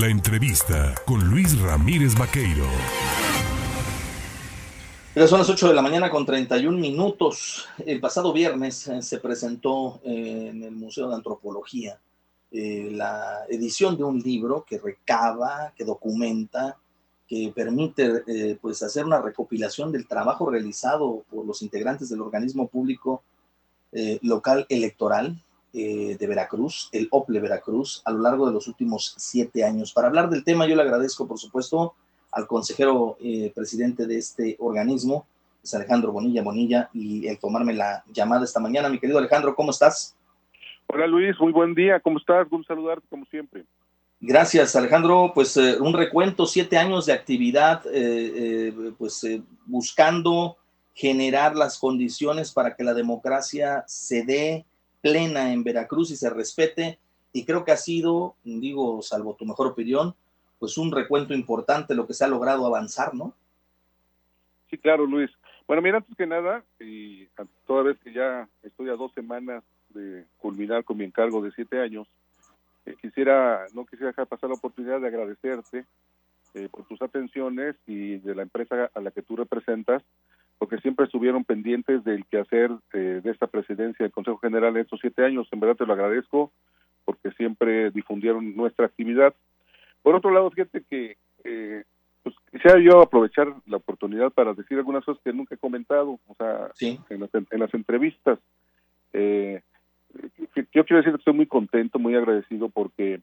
La entrevista con Luis Ramírez Vaqueiro. Ya son las 8 de la mañana con 31 minutos. El pasado viernes eh, se presentó eh, en el Museo de Antropología eh, la edición de un libro que recaba, que documenta, que permite pues hacer una recopilación del trabajo realizado por los integrantes del organismo público local electoral de Veracruz, el OPLE Veracruz, a lo largo de los últimos siete años. Para hablar del tema, yo le agradezco, por supuesto, al consejero presidente de este organismo, es Alejandro Bonilla Bonilla, y el tomarme la llamada esta mañana. Mi querido Alejandro, ¿cómo estás? Hola Luis, muy buen día, ¿cómo estás? Un saludarte como siempre. Gracias, Alejandro. Pues eh, un recuento, siete años de actividad, eh, eh, pues buscando generar las condiciones para que la democracia se dé plena en Veracruz y se respete. Y creo que ha sido, digo, salvo tu mejor opinión, pues un recuento importante lo que se ha logrado avanzar, ¿no? Sí, claro, Luis. Bueno, mira, antes que nada, y toda vez que ya estoy a dos semanas de culminar con mi encargo de siete años, eh, quisiera, no quisiera dejar pasar la oportunidad de agradecerte eh, por tus atenciones y de la empresa a la que tú representas, porque siempre estuvieron pendientes del quehacer eh, de esta presidencia del Consejo General en estos siete años. En verdad te lo agradezco, porque siempre difundieron nuestra actividad. Por otro lado, fíjate que eh, pues quisiera yo aprovechar la oportunidad para decir algunas cosas que nunca he comentado, o sea, en, las, en, las, entrevistas. Eh, yo quiero decir que estoy muy contento, muy agradecido porque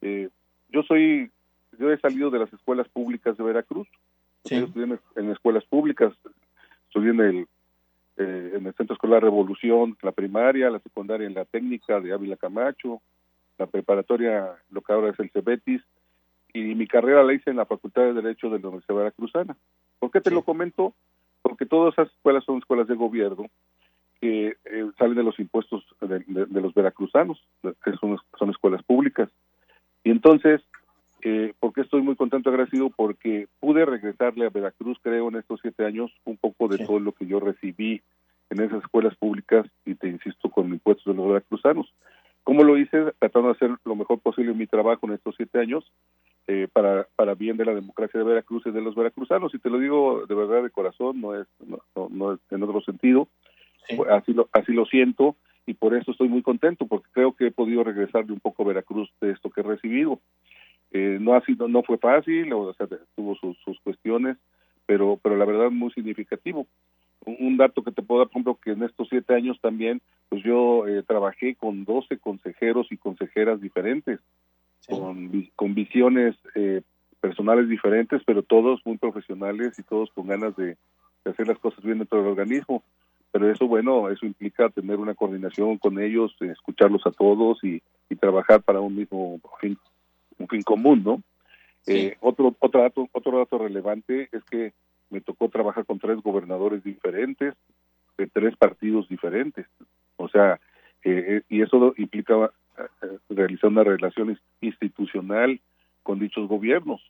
eh, yo soy, yo he salido de las escuelas públicas de Veracruz, yo estudié en, escuelas públicas, estudié en el, eh, en el Centro Escolar Revolución, la primaria, la secundaria en la técnica de Ávila Camacho, la preparatoria, lo que ahora es el Cebetis, y mi carrera la hice en la Facultad de Derecho de la Universidad Veracruzana. ¿Por qué te lo comento? Porque todas esas escuelas son escuelas de gobierno que eh, salen de los impuestos de, los veracruzanos, que son, son escuelas públicas. Y entonces, eh, ¿por qué estoy muy contento y agradecido? Porque pude regresarle a Veracruz, creo, en estos siete años, un poco de todo lo que yo recibí en esas escuelas públicas y te insisto, con impuestos de los veracruzanos. ¿Cómo lo hice? Tratando de hacer lo mejor posible en mi trabajo en estos siete años eh, para, para bien de la democracia de Veracruz y de los veracruzanos. Y te lo digo de verdad de corazón, no es, no, no, es en otro sentido. Así, lo, así lo siento y por eso estoy muy contento, porque creo que he podido regresarle un poco a Veracruz de esto que he recibido. Eh, no ha sido, no fue fácil, o sea, tuvo sus, sus cuestiones, pero, pero la verdad muy significativo. Un, dato que te puedo dar, por ejemplo, que en estos siete años también, pues yo eh, trabajé con 12 consejeros y consejeras diferentes con, con visiones eh, personales diferentes, pero todos muy profesionales y todos con ganas de, hacer las cosas bien dentro del organismo. Pero eso, bueno, eso implica tener una coordinación con ellos, escucharlos a todos y, trabajar para un mismo fin, fin común, ¿no? Eh, otro, otro, dato, otro dato relevante es que me tocó trabajar con tres gobernadores diferentes, de tres partidos diferentes. O sea, eh, y eso implica realizar una relación institucional con dichos gobiernos.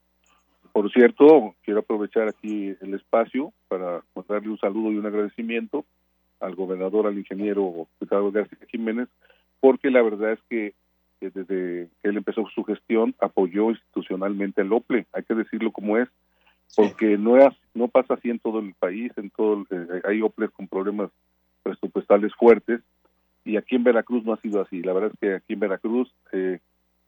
Por cierto, quiero aprovechar aquí el espacio para darle un saludo y un agradecimiento al gobernador, al ingeniero Ricardo García Jiménez, porque la verdad es que desde que él empezó su gestión apoyó institucionalmente al OPLE, hay que decirlo como es, porque no es, no pasa así en todo el país, en todo eh, hay OPLES con problemas presupuestales fuertes y aquí en Veracruz no ha sido así. La verdad es que aquí en Veracruz eh,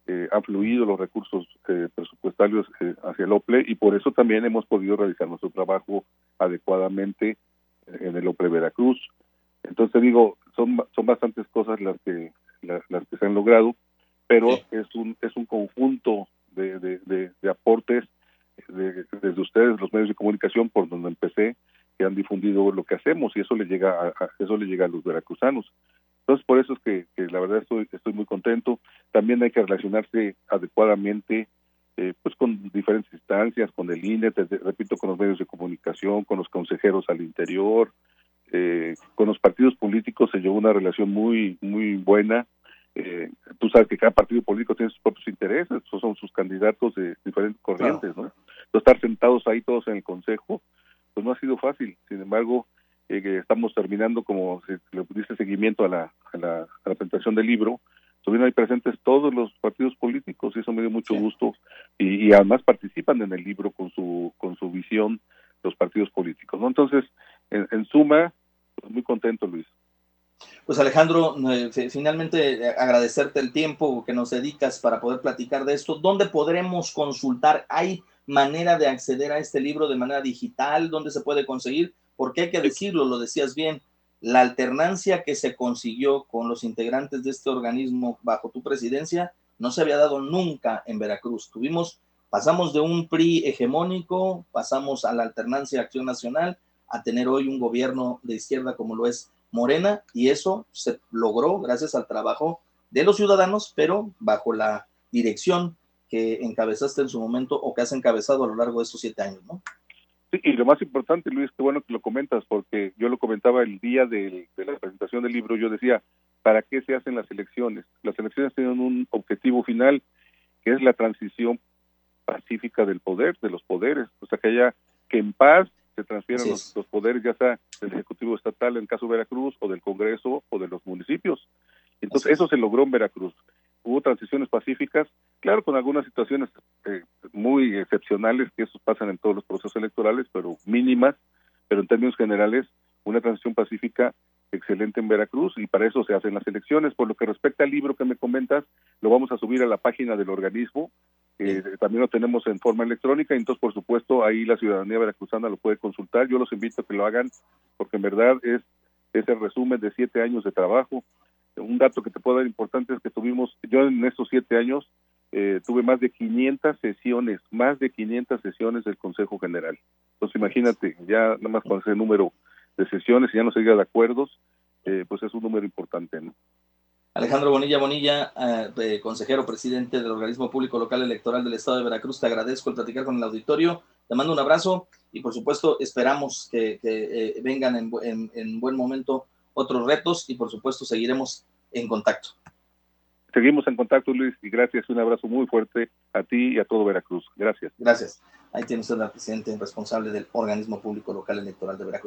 eh, han fluido los recursos eh, presupuestarios eh, hacia el OPLE y por eso también hemos podido realizar nuestro trabajo adecuadamente en el OPLE Veracruz. Entonces digo, son son bastantes cosas las que las, que se han logrado, pero es un es un conjunto de, de, de, aportes desde ustedes, los medios de comunicación, por donde empecé, que han difundido lo que hacemos y eso le llega a eso le llega a los veracruzanos. Entonces, por eso es que, la verdad estoy, estoy muy contento. También hay que relacionarse adecuadamente eh, pues con diferentes instancias, con el INE, repito, con los medios de comunicación, con los consejeros al interior, eh, con los partidos políticos se llevó una relación muy, muy buena. Eh, tú sabes que cada partido político tiene sus propios intereses, esos son sus candidatos de diferentes corrientes, ¿no? Estar sentados ahí todos en el consejo, pues no ha sido fácil. Sin embargo, eh, que estamos terminando como se le dice seguimiento a la, a la, presentación del libro, estuvieron ahí presentes todos los partidos políticos y eso me dio mucho gusto. Y, además participan en el libro con su con su visión los partidos políticos no entonces en, suma pues muy contento Luis pues Alejandro eh, finalmente eh, agradecerte el tiempo que nos dedicas para poder platicar de esto. Dónde podremos consultar hay manera de acceder a este libro de manera digital dónde se puede conseguir porque hay que decirlo lo decías bien la alternancia que se consiguió con los integrantes de este organismo bajo tu presidencia no se había dado nunca en Veracruz. Tuvimos, pasamos de un PRI hegemónico, pasamos a la alternancia de Acción Nacional, a tener hoy un gobierno de izquierda como lo es Morena, y eso se logró gracias al trabajo de los ciudadanos, pero bajo la dirección que encabezaste en su momento o que has encabezado a lo largo de estos siete años, ¿no? y lo más importante, Luis, qué bueno que lo comentas, porque yo lo comentaba el día de, la presentación del libro, yo decía, ¿para qué se hacen las elecciones? Las elecciones tienen un objetivo final, que es la transición pacífica del poder, de los poderes, o sea, que haya, que en paz se transfieran los, poderes, ya sea del Ejecutivo Estatal en caso de Veracruz, o del Congreso, o de los municipios. Entonces, eso se logró en Veracruz. Hubo transiciones pacíficas, claro, con algunas situaciones eh, muy excepcionales, que eso pasan en todos los procesos electorales, pero mínimas, pero en términos generales, una transición pacífica excelente en Veracruz y para eso se hacen las elecciones. Por lo que respecta al libro que me comentas, lo vamos a subir a la página del organismo, eh, también lo tenemos en forma electrónica, y entonces por supuesto ahí la ciudadanía veracruzana lo puede consultar. Yo los invito a que lo hagan porque en verdad es, es el resumen de siete años de trabajo. Un dato que te puedo dar importante es que tuvimos, yo en estos siete años eh, tuve más de 500 sesiones, más de 500 sesiones del Consejo General. Entonces imagínate, ya nada más con ese número de sesiones y ya no se llega de acuerdos, eh, pues es un número importante. ¿no? Alejandro Bonilla Bonilla, eh, consejero presidente del Organismo Público Local Electoral del Estado de Veracruz, te agradezco el platicar con el auditorio, te mando un abrazo y por supuesto esperamos que, vengan en, en buen momento otros retos y por supuesto seguiremos en contacto. Seguimos en contacto, Luis, y gracias. Un abrazo muy fuerte a ti y a todo Veracruz. Gracias. Gracias. Ahí tiene usted al presidente responsable del organismo público local electoral de Veracruz.